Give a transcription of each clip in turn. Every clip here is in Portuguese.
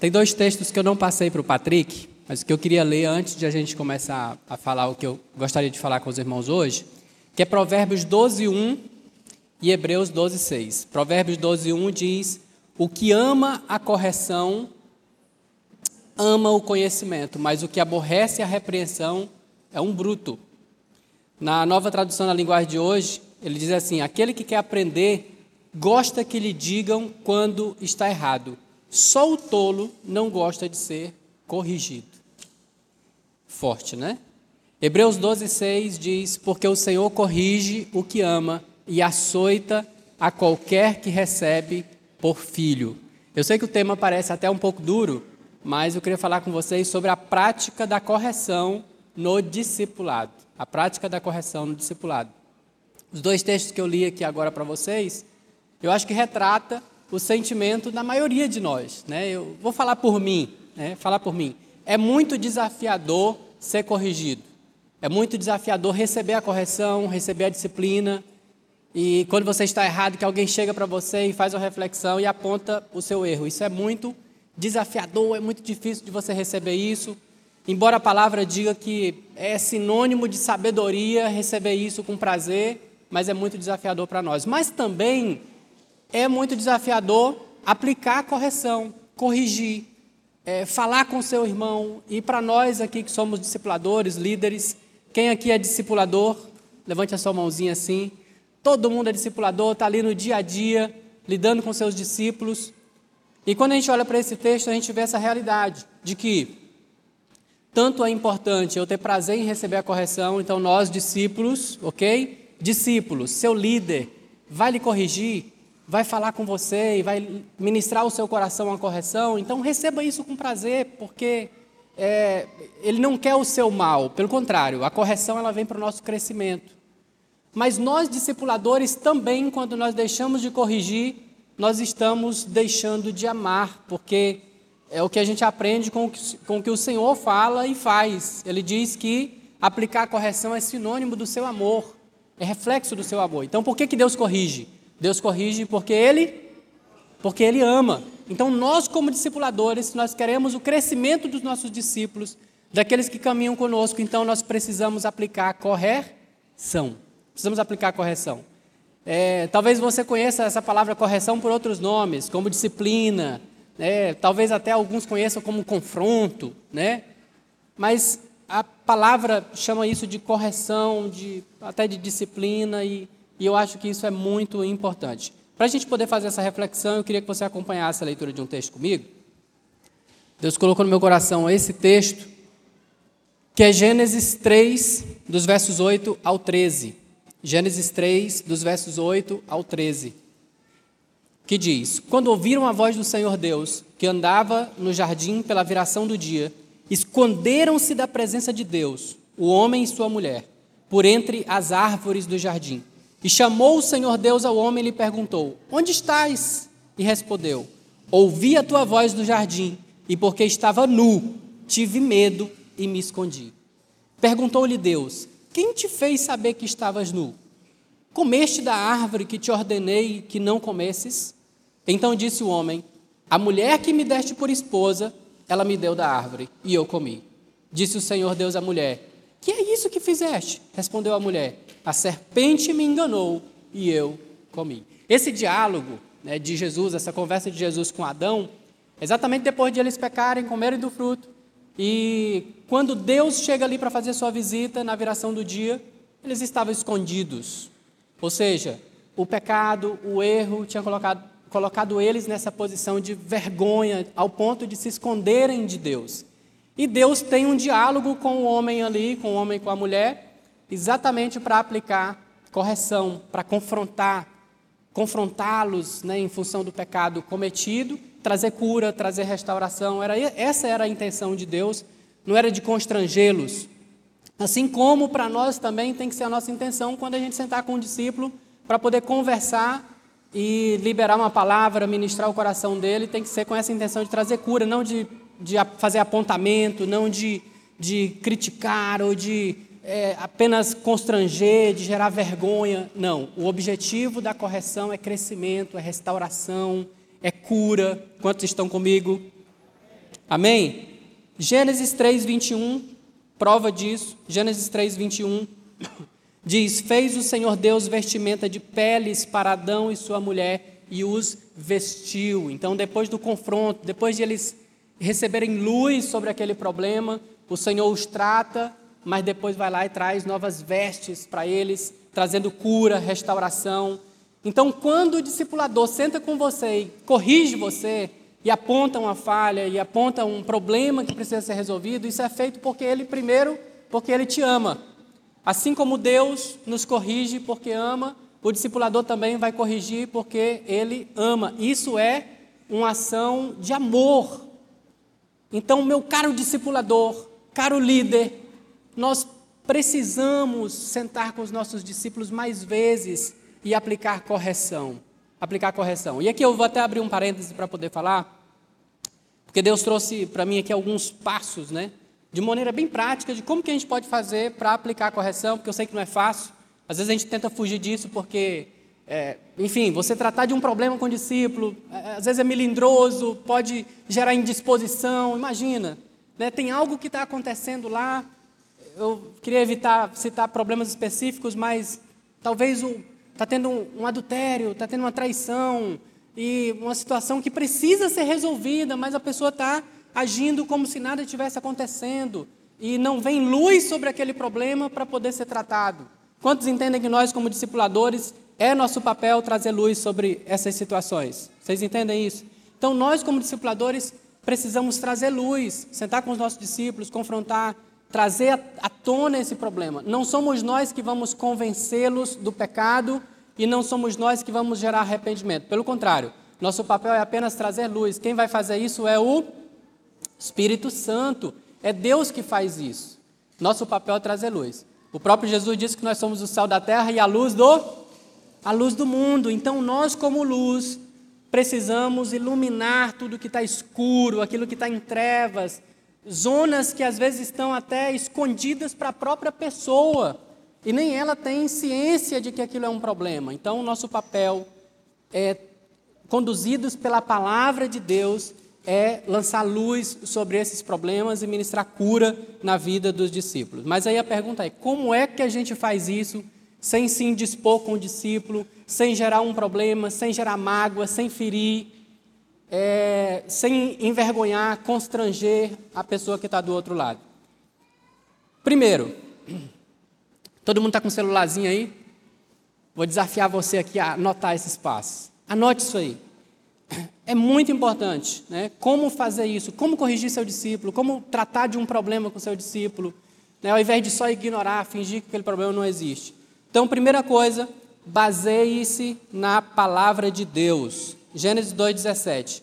Tem dois textos que eu não passei para o Patrick, mas que eu queria ler antes de a gente começar a falar o que eu gostaria de falar com os irmãos hoje, que é Provérbios 12, 1 e Hebreus 12, 6. Provérbios 12, 1 diz: O que ama a correção, ama o conhecimento, mas o que aborrece a repreensão é um bruto. Na nova tradução na linguagem de hoje, ele diz assim: Aquele que quer aprender, gosta que lhe digam quando está errado só o tolo não gosta de ser corrigido. Forte, né? Hebreus 12, 6 diz: Porque o Senhor corrige o que ama e açoita a qualquer que recebe por filho. Eu sei que o tema parece até um pouco duro, mas eu queria falar com vocês sobre a prática da correção no discipulado. A prática da correção no discipulado. Os dois textos que eu li aqui agora para vocês, eu acho que retrata o sentimento da maioria de nós. Né? Eu vou falar por mim, né? falar por mim. É muito desafiador ser corrigido. É muito desafiador receber a correção, receber a disciplina. E quando você está errado, que alguém chega para você e faz uma reflexão e aponta o seu erro. Isso é muito desafiador, é muito difícil de você receber isso. Embora a palavra diga que é sinônimo de sabedoria receber isso com prazer, mas é muito desafiador para nós. Mas também é muito desafiador aplicar correção, corrigir, é, falar com seu irmão. E para nós aqui que somos discipuladores, líderes, quem aqui é discipulador? Levante a sua mãozinha assim. Todo mundo é discipulador, está ali no dia a dia, lidando com seus discípulos. E quando a gente olha para esse texto, a gente vê essa realidade de que tanto é importante eu ter prazer em receber a correção, então nós, discípulos, ok? Discípulos, seu líder vai lhe corrigir, vai falar com você e vai ministrar o seu coração uma correção, então receba isso com prazer, porque é, ele não quer o seu mal, pelo contrário, a correção ela vem para o nosso crescimento. Mas nós, discipuladores, também, quando nós deixamos de corrigir, nós estamos deixando de amar, porque é o que a gente aprende com o que, com o, que o Senhor fala e faz. Ele diz que aplicar a correção é sinônimo do seu amor, é reflexo do seu amor. Então, por que, que Deus corrige? Deus corrige porque Ele, porque Ele ama. Então, nós, como discipuladores, nós queremos o crescimento dos nossos discípulos, daqueles que caminham conosco, então nós precisamos aplicar correção. Precisamos aplicar correção. É, talvez você conheça essa palavra correção por outros nomes, como disciplina, né? talvez até alguns conheçam como confronto, né? mas a palavra chama isso de correção, de, até de disciplina, e e eu acho que isso é muito importante. Para a gente poder fazer essa reflexão, eu queria que você acompanhasse a leitura de um texto comigo. Deus colocou no meu coração esse texto, que é Gênesis 3, dos versos 8 ao 13. Gênesis 3, dos versos 8 ao 13. Que diz: Quando ouviram a voz do Senhor Deus, que andava no jardim pela viração do dia, esconderam-se da presença de Deus, o homem e sua mulher, por entre as árvores do jardim. E chamou o Senhor Deus ao homem e lhe perguntou: Onde estás? E respondeu: Ouvi a tua voz no jardim, e porque estava nu, tive medo e me escondi. Perguntou-lhe Deus: Quem te fez saber que estavas nu? Comeste da árvore que te ordenei que não comesses? Então disse o homem: A mulher que me deste por esposa, ela me deu da árvore, e eu comi. Disse o Senhor Deus à mulher: Que é isso que fizeste? Respondeu a mulher: a serpente me enganou e eu comi. Esse diálogo né, de Jesus, essa conversa de Jesus com Adão, exatamente depois de eles pecarem, comerem do fruto, e quando Deus chega ali para fazer sua visita na viração do dia, eles estavam escondidos. Ou seja, o pecado, o erro tinha colocado, colocado eles nessa posição de vergonha, ao ponto de se esconderem de Deus. E Deus tem um diálogo com o homem ali, com o homem e com a mulher, exatamente para aplicar correção, para confrontar, confrontá-los né, em função do pecado cometido, trazer cura, trazer restauração. Era, essa era a intenção de Deus, não era de constrangê-los. Assim como para nós também tem que ser a nossa intenção quando a gente sentar com um discípulo para poder conversar e liberar uma palavra, ministrar o coração dele, tem que ser com essa intenção de trazer cura, não de, de fazer apontamento, não de, de criticar ou de é, apenas constranger, de gerar vergonha. Não. O objetivo da correção é crescimento, é restauração, é cura. Quantos estão comigo? Amém? Gênesis 3, 21, prova disso. Gênesis 3, 21 diz: Fez o Senhor Deus vestimenta de peles para Adão e sua mulher e os vestiu. Então, depois do confronto, depois de eles receberem luz sobre aquele problema, o Senhor os trata, mas depois vai lá e traz novas vestes para eles, trazendo cura, restauração. Então, quando o discipulador senta com você e corrige você, e aponta uma falha, e aponta um problema que precisa ser resolvido, isso é feito porque ele, primeiro, porque ele te ama. Assim como Deus nos corrige porque ama, o discipulador também vai corrigir porque ele ama. Isso é uma ação de amor. Então, meu caro discipulador, caro líder, nós precisamos sentar com os nossos discípulos mais vezes e aplicar correção. Aplicar correção. E aqui eu vou até abrir um parêntese para poder falar, porque Deus trouxe para mim aqui alguns passos, né? De maneira bem prática, de como que a gente pode fazer para aplicar a correção, porque eu sei que não é fácil. Às vezes a gente tenta fugir disso porque, é, enfim, você tratar de um problema com o discípulo, é, às vezes é melindroso, pode gerar indisposição, imagina. Né? Tem algo que está acontecendo lá, eu queria evitar citar problemas específicos, mas talvez está tendo um, um adultério, está tendo uma traição, e uma situação que precisa ser resolvida, mas a pessoa está agindo como se nada estivesse acontecendo e não vem luz sobre aquele problema para poder ser tratado. Quantos entendem que nós, como discipuladores, é nosso papel trazer luz sobre essas situações? Vocês entendem isso? Então, nós, como discipuladores, precisamos trazer luz, sentar com os nossos discípulos, confrontar, trazer à tona esse problema. Não somos nós que vamos convencê-los do pecado e não somos nós que vamos gerar arrependimento. Pelo contrário, nosso papel é apenas trazer luz. Quem vai fazer isso é o Espírito Santo. É Deus que faz isso. Nosso papel é trazer luz. O próprio Jesus disse que nós somos o sal da terra e a luz do a luz do mundo. Então nós como luz precisamos iluminar tudo que está escuro, aquilo que está em trevas, zonas que às vezes estão até escondidas para a própria pessoa e nem ela tem ciência de que aquilo é um problema. Então o nosso papel é conduzidos pela palavra de Deus é lançar luz sobre esses problemas e ministrar cura na vida dos discípulos. Mas aí a pergunta é: como é que a gente faz isso sem se indispor com o discípulo, sem gerar um problema, sem gerar mágoa, sem ferir, é, sem envergonhar, constranger a pessoa que está do outro lado? Primeiro, todo mundo está com um celularzinho aí? Vou desafiar você aqui a anotar esses passos. Anote isso aí é muito importante, né? Como fazer isso? Como corrigir seu discípulo? Como tratar de um problema com seu discípulo? Né? Ao invés de só ignorar, fingir que aquele problema não existe. Então, primeira coisa, baseie-se na palavra de Deus. Gênesis 2,17.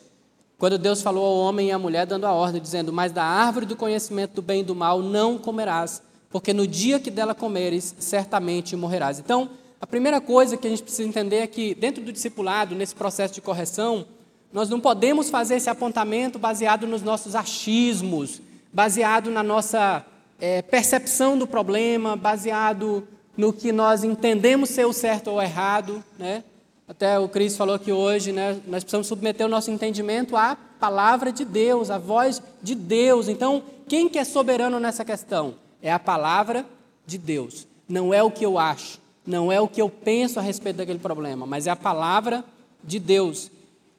Quando Deus falou ao homem e à mulher, dando a ordem, dizendo: Mas da árvore do conhecimento do bem e do mal não comerás, porque no dia que dela comeres, certamente morrerás. Então, a primeira coisa que a gente precisa entender é que, dentro do discipulado, nesse processo de correção, nós não podemos fazer esse apontamento baseado nos nossos achismos, baseado na nossa é, percepção do problema, baseado no que nós entendemos ser o certo ou o errado. Né? Até o Cris falou que hoje né, nós precisamos submeter o nosso entendimento à palavra de Deus, à voz de Deus. Então, quem que é soberano nessa questão? É a palavra de Deus. Não é o que eu acho, não é o que eu penso a respeito daquele problema, mas é a palavra de Deus.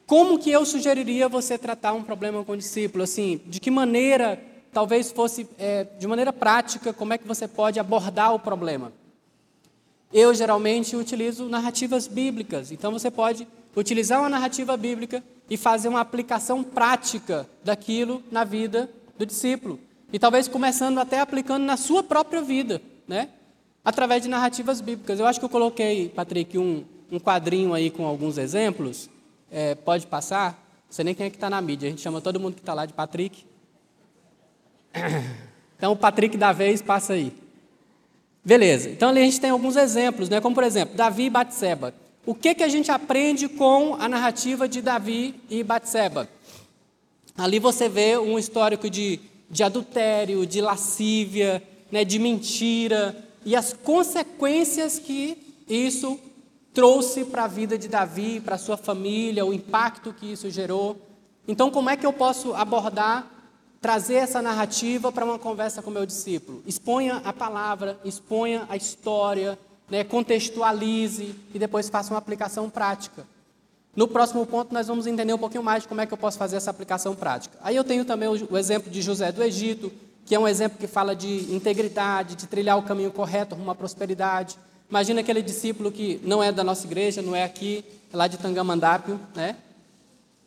Como que eu sugeriria você tratar um problema com o discípulo? Assim, de que maneira, talvez fosse é, de maneira prática, como é que você pode abordar o problema? Eu geralmente utilizo narrativas bíblicas. Então você pode utilizar uma narrativa bíblica e fazer uma aplicação prática daquilo na vida do discípulo. E talvez começando até aplicando na sua própria vida, né? Através de narrativas bíblicas. Eu acho que eu coloquei, Patrick, um, um quadrinho aí com alguns exemplos é, pode passar? Não sei nem quem é que está na mídia. A gente chama todo mundo que está lá de Patrick. Então, o Patrick da vez passa aí. Beleza. Então, ali a gente tem alguns exemplos, né? como por exemplo, Davi e Batseba. O que, que a gente aprende com a narrativa de Davi e Batseba? Ali você vê um histórico de, de adultério, de lascívia, né, de mentira e as consequências que isso trouxe para a vida de Davi, para sua família, o impacto que isso gerou. Então, como é que eu posso abordar trazer essa narrativa para uma conversa com meu discípulo. Exponha a palavra, exponha a história, né, contextualize e depois faça uma aplicação prática. No próximo ponto, nós vamos entender um pouquinho mais de como é que eu posso fazer essa aplicação prática. Aí eu tenho também o, exemplo de José do Egito, que é um exemplo que fala de integridade, de trilhar o caminho correto rumo à prosperidade. Imagina aquele discípulo que não é da nossa igreja, não é aqui, é lá de Tangamandápio, né?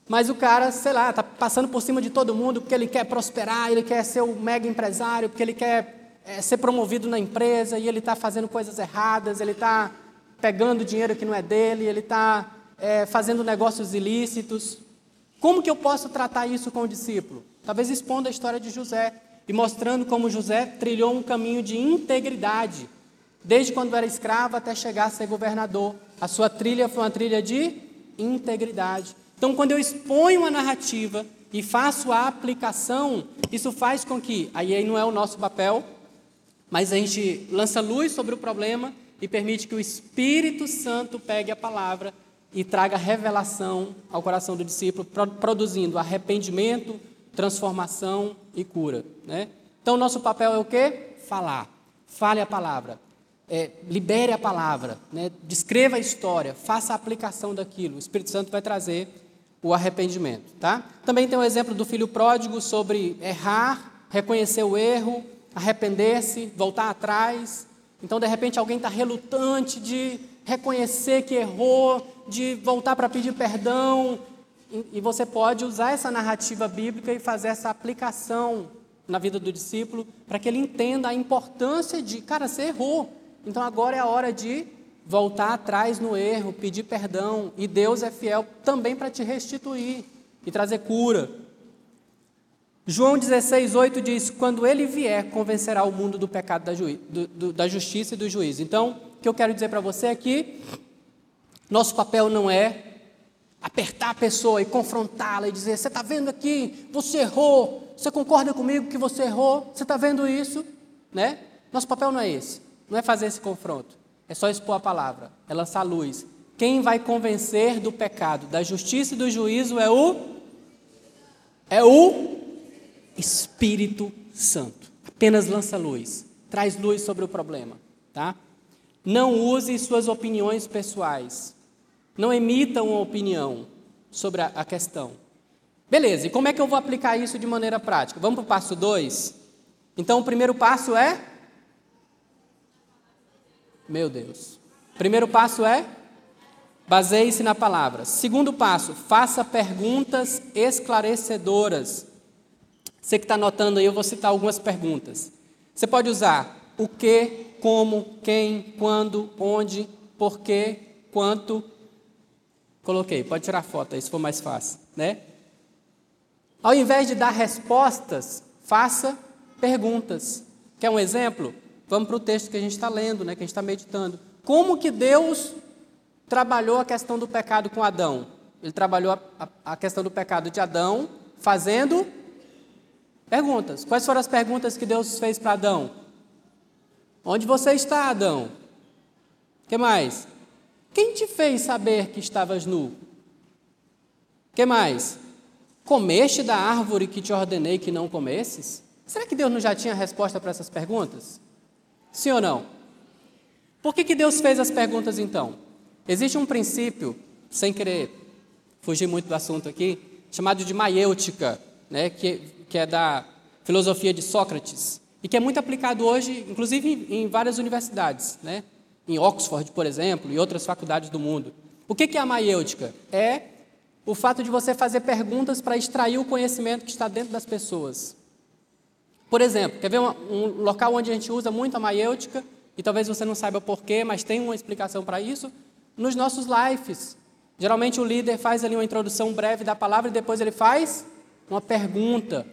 Mas o cara, sei lá, está passando por cima de todo mundo porque ele quer prosperar, ele quer ser o mega empresário, porque ele quer é, ser promovido na empresa e ele está fazendo coisas erradas, ele está pegando dinheiro que não é dele, ele está é, fazendo negócios ilícitos. Como que eu posso tratar isso com o discípulo? Talvez expondo a história de José e mostrando como José trilhou um caminho de integridade desde quando era escravo até chegar a ser governador. A sua trilha foi uma trilha de integridade. Então, quando eu exponho a narrativa e faço a aplicação, isso faz com que, aí, aí não é o nosso papel, mas a gente lança luz sobre o problema e permite que o Espírito Santo pegue a palavra e traga revelação ao coração do discípulo, produzindo arrependimento, transformação e cura. Né? Então, nosso papel é o quê? Falar. Fale a palavra é, libere a palavra, né? descreva a história, faça a aplicação daquilo. O Espírito Santo vai trazer o arrependimento. Tá? Também tem o exemplo do filho pródigo sobre errar, reconhecer o erro, arrepender-se, voltar atrás. Então, de repente, alguém está relutante de reconhecer que errou, de voltar para pedir perdão. E você pode usar essa narrativa bíblica e fazer essa aplicação na vida do discípulo para que ele entenda a importância de, cara, você errou. Então agora é a hora de voltar atrás no erro, pedir perdão, e Deus é fiel também para te restituir e trazer cura. João 16, 8 diz: Quando ele vier, convencerá o mundo do pecado, da, do, do, da justiça e do juízo. Então, o que eu quero dizer para você é que nosso papel não é apertar a pessoa e confrontá-la e dizer: Você está vendo aqui, você errou, você concorda comigo que você errou, você está vendo isso? Né? Nosso papel não é esse. Não é fazer esse confronto, é só expor a palavra, é lançar luz. Quem vai convencer do pecado, da justiça e do juízo é o é o Espírito Santo. Apenas lança luz, traz luz sobre o problema, tá? Não use suas opiniões pessoais. Não emita uma opinião sobre a, a questão. Beleza, e como é que eu vou aplicar isso de maneira prática? Vamos para o passo 2? Então, o primeiro passo é meu Deus. Primeiro passo é baseie-se na palavra. Segundo passo, faça perguntas esclarecedoras. Você que está anotando aí, eu vou citar algumas perguntas. Você pode usar o que, como, quem, quando, onde, porquê, quanto. Coloquei, pode tirar foto aí se for mais fácil, né? Ao invés de dar respostas, faça perguntas. Quer um exemplo? Vamos para o texto que a gente está lendo, né, que a gente está meditando. Como que Deus trabalhou a questão do pecado com Adão? Ele trabalhou a, a, questão do pecado de Adão fazendo perguntas. Quais foram as perguntas que Deus fez para Adão? Onde você está, Adão? Que mais? Quem te fez saber que estavas nu? Que mais? Comeste da árvore que te ordenei que não comesses? Será que Deus não já tinha resposta para essas perguntas? Sim ou não? Por que, que Deus fez as perguntas então? Existe um princípio, sem querer fugir muito do assunto aqui, chamado de maiêutica, né, que, que é da filosofia de Sócrates, e que é muito aplicado hoje, inclusive em, em várias universidades, né, em Oxford, por exemplo, e outras faculdades do mundo. O que, que é a maiêutica? É o fato de você fazer perguntas para extrair o conhecimento que está dentro das pessoas. Por exemplo, quer ver um, um local onde a gente usa muito a maiêutica, e talvez você não saiba porquê, mas tem uma explicação para isso? Nos nossos lives. Geralmente o líder faz ali uma introdução breve da palavra e depois ele faz uma pergunta.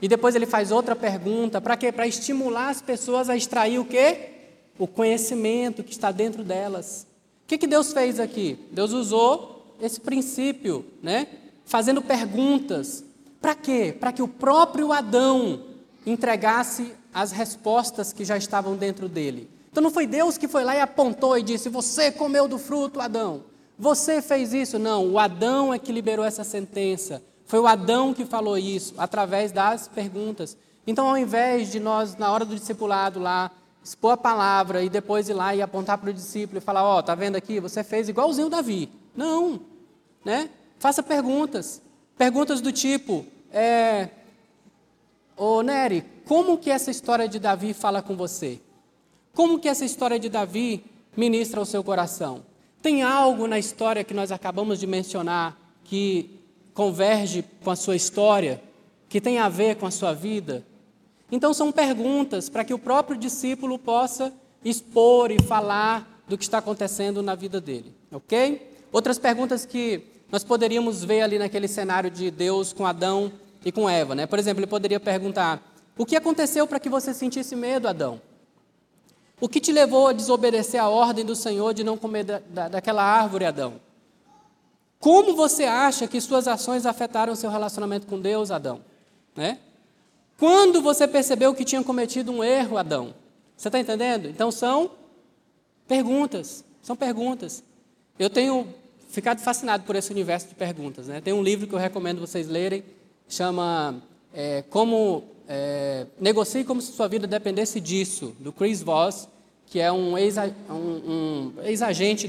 E depois ele faz outra pergunta. Para quê? Para estimular as pessoas a extrair o quê? O conhecimento que está dentro delas. O que, que Deus fez aqui? Deus usou esse princípio, né? Fazendo perguntas. Para quê? Para que o próprio Adão entregasse as respostas que já estavam dentro dele. Então não foi Deus que foi lá e apontou e disse: Você comeu do fruto, Adão. Você fez isso. Não, o Adão é que liberou essa sentença. Foi o Adão que falou isso, através das perguntas. Então, ao invés de nós, na hora do discipulado lá, expor a palavra e depois ir lá e apontar para o discípulo e falar: Ó, oh, tá vendo aqui? Você fez igualzinho o Davi. Não, né? Faça perguntas. Perguntas do tipo: é, Ô Nery, como que essa história de Davi fala com você? Como que essa história de Davi ministra ao seu coração? Tem algo na história que nós acabamos de mencionar que converge com a sua história, que tem a ver com a sua vida? Então, são perguntas para que o próprio discípulo possa expor e falar do que está acontecendo na vida dele, ok? Outras perguntas que nós poderíamos ver ali naquele cenário de Deus com Adão e com Eva, né? Por exemplo, ele poderia perguntar: O que aconteceu para que você sentisse medo, Adão? O que te levou a desobedecer a ordem do Senhor de não comer da, da, daquela árvore, Adão? Como você acha que suas ações afetaram seu relacionamento com Deus, Adão? Né? Quando você percebeu que tinha cometido um erro, Adão? Você está entendendo? Então são perguntas, são perguntas. Eu tenho ficado fascinado por esse universo de perguntas. Né? Tem um livro que eu recomendo vocês lerem, chama é, Como é, Negocie como se sua vida dependesse disso, do Chris Voss, que é um ex-agente um, um ex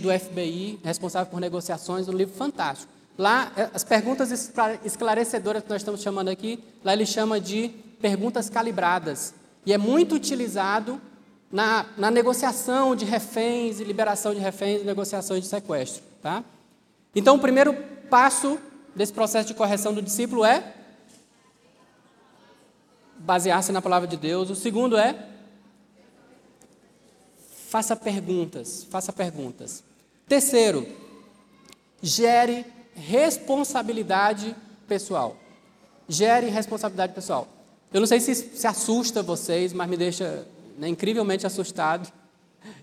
do FBI, responsável por negociações, um livro fantástico. Lá, é, as perguntas esclarecedoras que nós estamos chamando aqui, lá ele chama de perguntas calibradas. E é muito utilizado na, na negociação de reféns e liberação de reféns e negociações de sequestro. Tá? Então, o primeiro passo desse processo de correção do discípulo é basear-se na palavra de Deus. O segundo é faça perguntas, faça perguntas. Terceiro, gere responsabilidade pessoal. Gere responsabilidade pessoal. Eu não sei se se assusta vocês, mas me deixa né, incrivelmente assustado.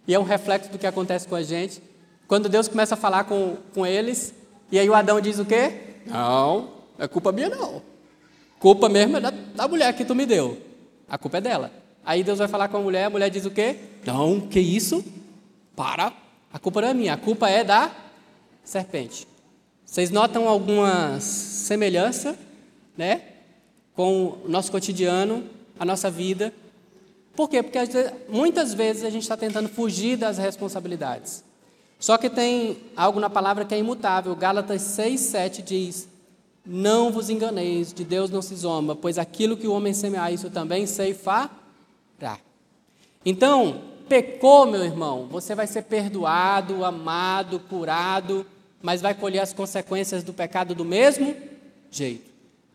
E é um reflexo do que acontece com a gente. Quando Deus começa a falar com, com eles, e aí o Adão diz o quê? Não, é culpa minha não. Culpa mesmo é da, da mulher que tu me deu. A culpa é dela. Aí Deus vai falar com a mulher, a mulher diz o quê? Não, que isso? Para. A culpa não é minha, a culpa é da serpente. Vocês notam alguma semelhança, né? Com o nosso cotidiano, a nossa vida. Por quê? Porque muitas vezes a gente está tentando fugir das responsabilidades. Só que tem algo na palavra que é imutável. Gálatas 6, 7 diz: Não vos enganeis, de Deus não se zomba, pois aquilo que o homem semear, isso também ceifará. Então, pecou, meu irmão, você vai ser perdoado, amado, curado, mas vai colher as consequências do pecado do mesmo jeito.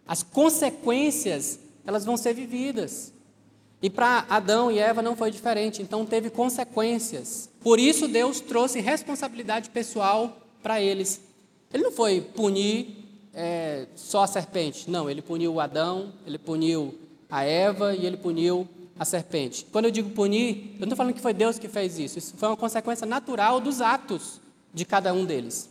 As consequências, elas vão ser vividas. E para Adão e Eva não foi diferente, então teve consequências. Por isso Deus trouxe responsabilidade pessoal para eles. Ele não foi punir é, só a serpente, não, ele puniu Adão, ele puniu a Eva e ele puniu a serpente. Quando eu digo punir, eu não estou falando que foi Deus que fez isso, isso foi uma consequência natural dos atos de cada um deles.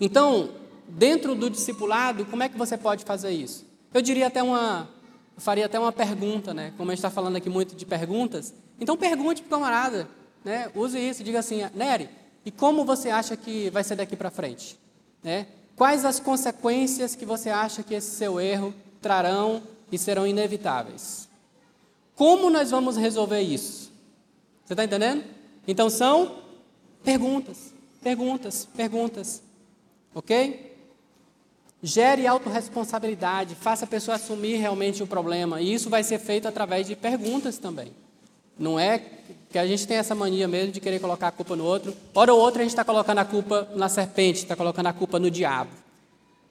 Então, dentro do discipulado, como é que você pode fazer isso? Eu diria até uma, faria até uma pergunta, né? Como a gente está falando aqui muito de perguntas, então pergunte para o camarada, né? Use isso, diga assim, Nery, e como você acha que vai ser daqui para frente? Né? Quais as consequências que você acha que esse seu erro trarão e serão inevitáveis? Como nós vamos resolver isso? Você está entendendo? Então são perguntas, perguntas, perguntas. Ok? Gere autorresponsabilidade, faça a pessoa assumir realmente o problema. E isso vai ser feito através de perguntas também. Não é que a gente tem essa mania mesmo de querer colocar a culpa no outro. Hora ou outra a gente está colocando a culpa na serpente, está colocando a culpa no diabo.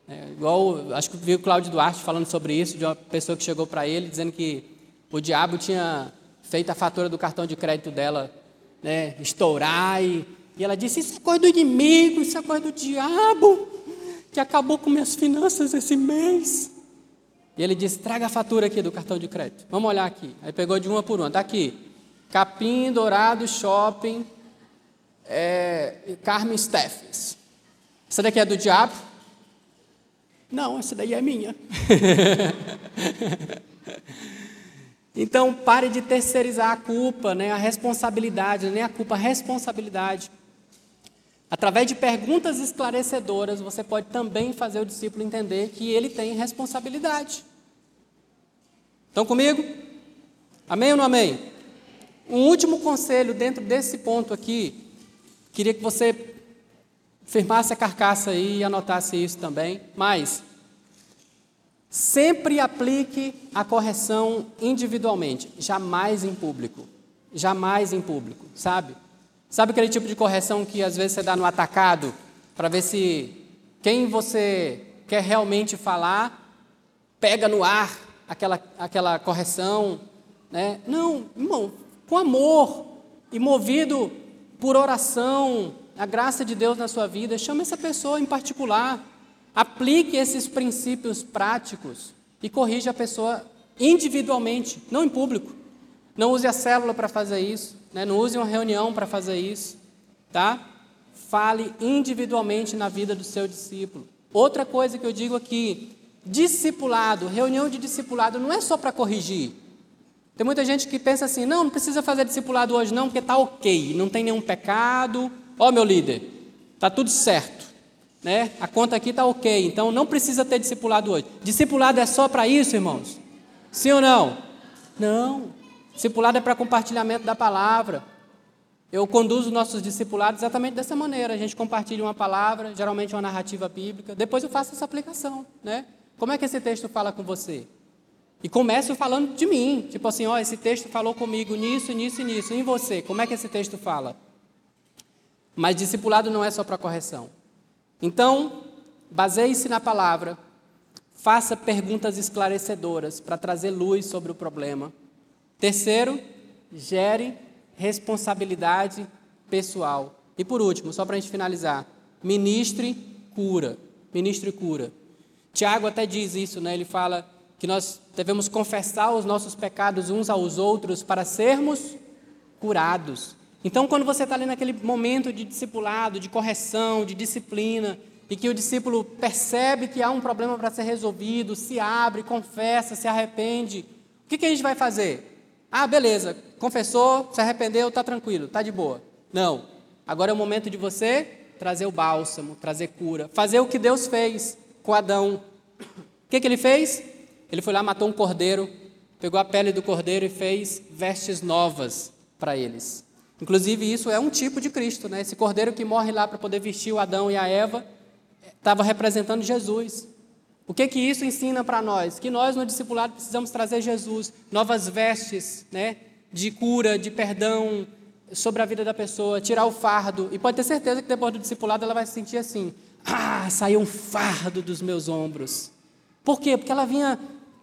É, igual, acho que vi o Cláudio Duarte falando sobre isso, de uma pessoa que chegou para ele dizendo que o diabo tinha feito a fatura do cartão de crédito dela né, estourar. E, e ela disse: Isso é coisa do inimigo, isso é coisa do diabo que acabou com minhas finanças esse mês. E ele disse: traga a fatura aqui do cartão de crédito. Vamos olhar aqui. Aí pegou de uma por uma. Está aqui. Capim Dourado Shopping, é, Carmen Steffens. Essa daqui é do diabo? Não, essa daí é minha. então pare de terceirizar a culpa, né, a responsabilidade, nem a culpa, a responsabilidade. Através de perguntas esclarecedoras, você pode também fazer o discípulo entender que ele tem responsabilidade. Estão comigo? Amém ou não amém? Um último conselho dentro desse ponto aqui, queria que você firmasse a carcaça aí e anotasse isso também, mas sempre aplique a correção individualmente, jamais em público. Jamais em público, sabe? Sabe aquele tipo de correção que às vezes você dá no atacado para ver se quem você quer realmente falar pega no ar aquela, aquela correção, né? Não, irmão, com amor e movido por oração, a graça de Deus na sua vida, chame essa pessoa em particular, aplique esses princípios práticos e corrija a pessoa individualmente, não em público. Não use a célula para fazer isso, né? não use uma reunião para fazer isso, tá? Fale individualmente na vida do seu discípulo. Outra coisa que eu digo aqui, discipulado, reunião de discipulado não é só para corrigir. Tem muita gente que pensa assim, não, não precisa fazer discipulado hoje não, porque está ok, não tem nenhum pecado. Ó, oh, meu líder, está tudo certo, né? A conta aqui está ok, então não precisa ter discipulado hoje. Discipulado é só para isso, irmãos? Sim ou não? Não. Discipulado é para compartilhamento da palavra. Eu conduzo nossos discipulados exatamente dessa maneira. A gente compartilha uma palavra, geralmente uma narrativa bíblica. Depois eu faço essa aplicação, né? Como é que esse texto fala com você? E começo falando de mim, tipo assim, ó, esse texto falou comigo nisso, nisso e nisso. E em você, como é que esse texto fala? Mas discipulado não é só para correção. Então, baseie-se na palavra, faça perguntas esclarecedoras para trazer luz sobre o problema Terceiro, gere responsabilidade pessoal. E por último, só para a gente finalizar, ministre cura. Ministre cura. Tiago até diz isso, né? Ele fala que nós devemos confessar os nossos pecados uns aos outros para sermos curados. Então, quando você está ali naquele momento de discipulado, de correção, de disciplina, e que o discípulo percebe que há um problema para ser resolvido, se abre, confessa, se arrepende, o que, que a gente vai fazer? Ah, beleza, confessou, se arrependeu, está tranquilo, está de boa. Não. Agora é o momento de você trazer o bálsamo, trazer cura, fazer o que Deus fez com Adão. O que, que ele fez? Ele foi lá, matou um cordeiro, pegou a pele do cordeiro e fez vestes novas para eles. Inclusive, isso é um tipo de Cristo, né? Esse cordeiro que morre lá para poder vestir o Adão e a Eva estava representando Jesus. O que que isso ensina para nós? Que nós no discipulado precisamos trazer Jesus, novas vestes, né, de cura, de perdão sobre a vida da pessoa, tirar o fardo. E pode ter certeza que depois do discipulado ela vai se sentir assim: "Ah, saiu um fardo dos meus ombros". Por quê? Porque ela vinha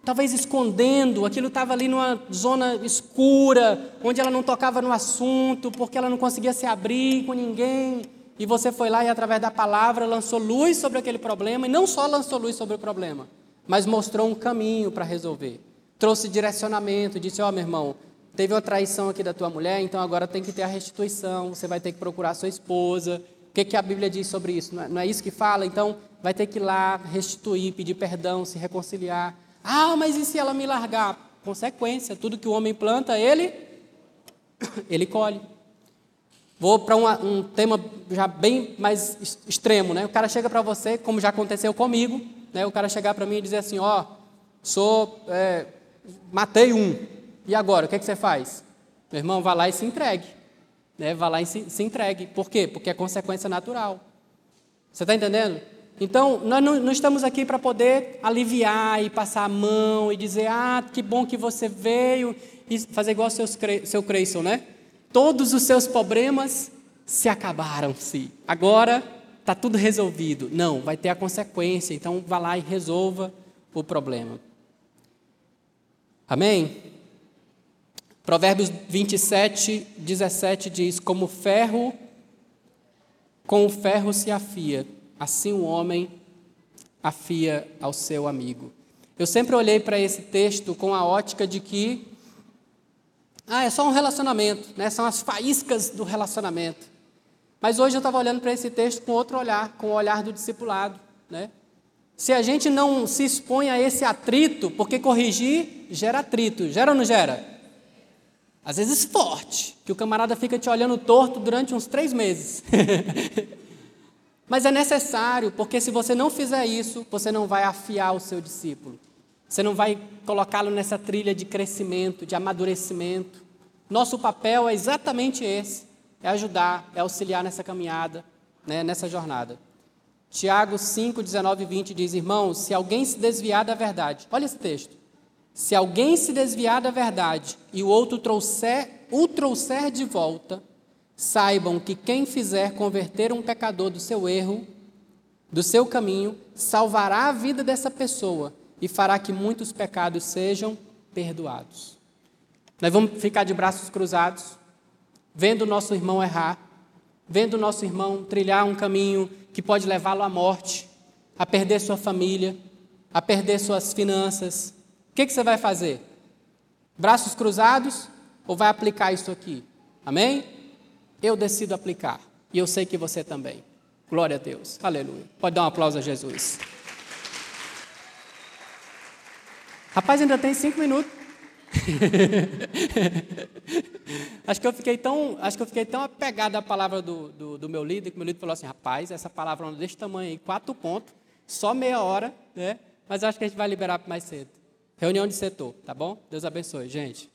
talvez escondendo, aquilo estava ali numa zona escura, onde ela não tocava no assunto, porque ela não conseguia se abrir com ninguém. E você foi lá e, através da palavra, lançou luz sobre aquele problema, e não só lançou luz sobre o problema, mas mostrou um caminho para resolver. Trouxe direcionamento, disse: Ó, oh, meu irmão, teve uma traição aqui da tua mulher, então agora tem que ter a restituição, você vai ter que procurar sua esposa. O que, que a Bíblia diz sobre isso? Não é, não é isso que fala? Então, vai ter que ir lá restituir, pedir perdão, se reconciliar. Ah, mas e se ela me largar? Consequência, tudo que o homem planta, ele, ele colhe. Vou para um tema já bem mais extremo, né? O cara chega para você, como já aconteceu comigo, né? O cara chegar para mim e dizer assim, ó, oh, sou, é, matei um, e agora, o que, é que você faz? Meu irmão, vá lá e se entregue, né? Vá lá e se, se entregue. Por quê? Porque é consequência natural. Você está entendendo? Então, nós não, não estamos aqui para poder aliviar e passar a mão e dizer, ah, que bom que você veio, e fazer igual seus, seu Creyson, né? todos os seus problemas se acabaram-se. Agora está tudo resolvido. Não, vai ter a consequência. Então vá lá e resolva o problema. Amém? Provérbios 27, 17 diz: Como ferro, com o ferro se afia, assim o homem afia ao seu amigo. Eu sempre olhei para esse texto com a ótica de que ah, é só um relacionamento, né? são as faíscas do relacionamento. Mas hoje eu estava olhando para esse texto com outro olhar, com o olhar do discipulado. Né? Se a gente não se expõe a esse atrito, porque corrigir gera atrito, gera ou não gera? Às vezes forte, que o camarada fica te olhando torto durante uns três meses. Mas é necessário, porque se você não fizer isso, você não vai afiar o seu discípulo. Você não vai colocá-lo nessa trilha de crescimento, de amadurecimento. Nosso papel é exatamente esse: é ajudar, é auxiliar nessa caminhada, né, nessa jornada. Tiago 5, 19 e 20 diz: Irmãos, se alguém se desviar da verdade, olha esse texto. Se alguém se desviar da verdade e o outro trouxer, o trouxer de volta, saibam que quem fizer converter um pecador do seu erro, do seu caminho, salvará a vida dessa pessoa e fará que muitos pecados sejam perdoados. Nós vamos ficar de braços cruzados, vendo o nosso irmão errar, vendo o nosso irmão trilhar um caminho que pode levá-lo à morte, a perder sua família, a perder suas finanças. O que, que você vai fazer? Braços cruzados ou vai aplicar isso aqui? Amém? Eu decido aplicar. E eu sei que você também. Glória a Deus. Aleluia. Pode dar um aplauso a Jesus. Rapaz, ainda tem cinco minutos. acho que eu fiquei tão, acho que eu fiquei tão apegado à palavra do, do, do meu líder, que meu líder falou assim, rapaz, essa palavra desse tamanho aí, quatro pontos, só meia hora, né? Mas acho que a gente vai liberar mais cedo. Reunião de setor, tá bom? Deus abençoe, gente.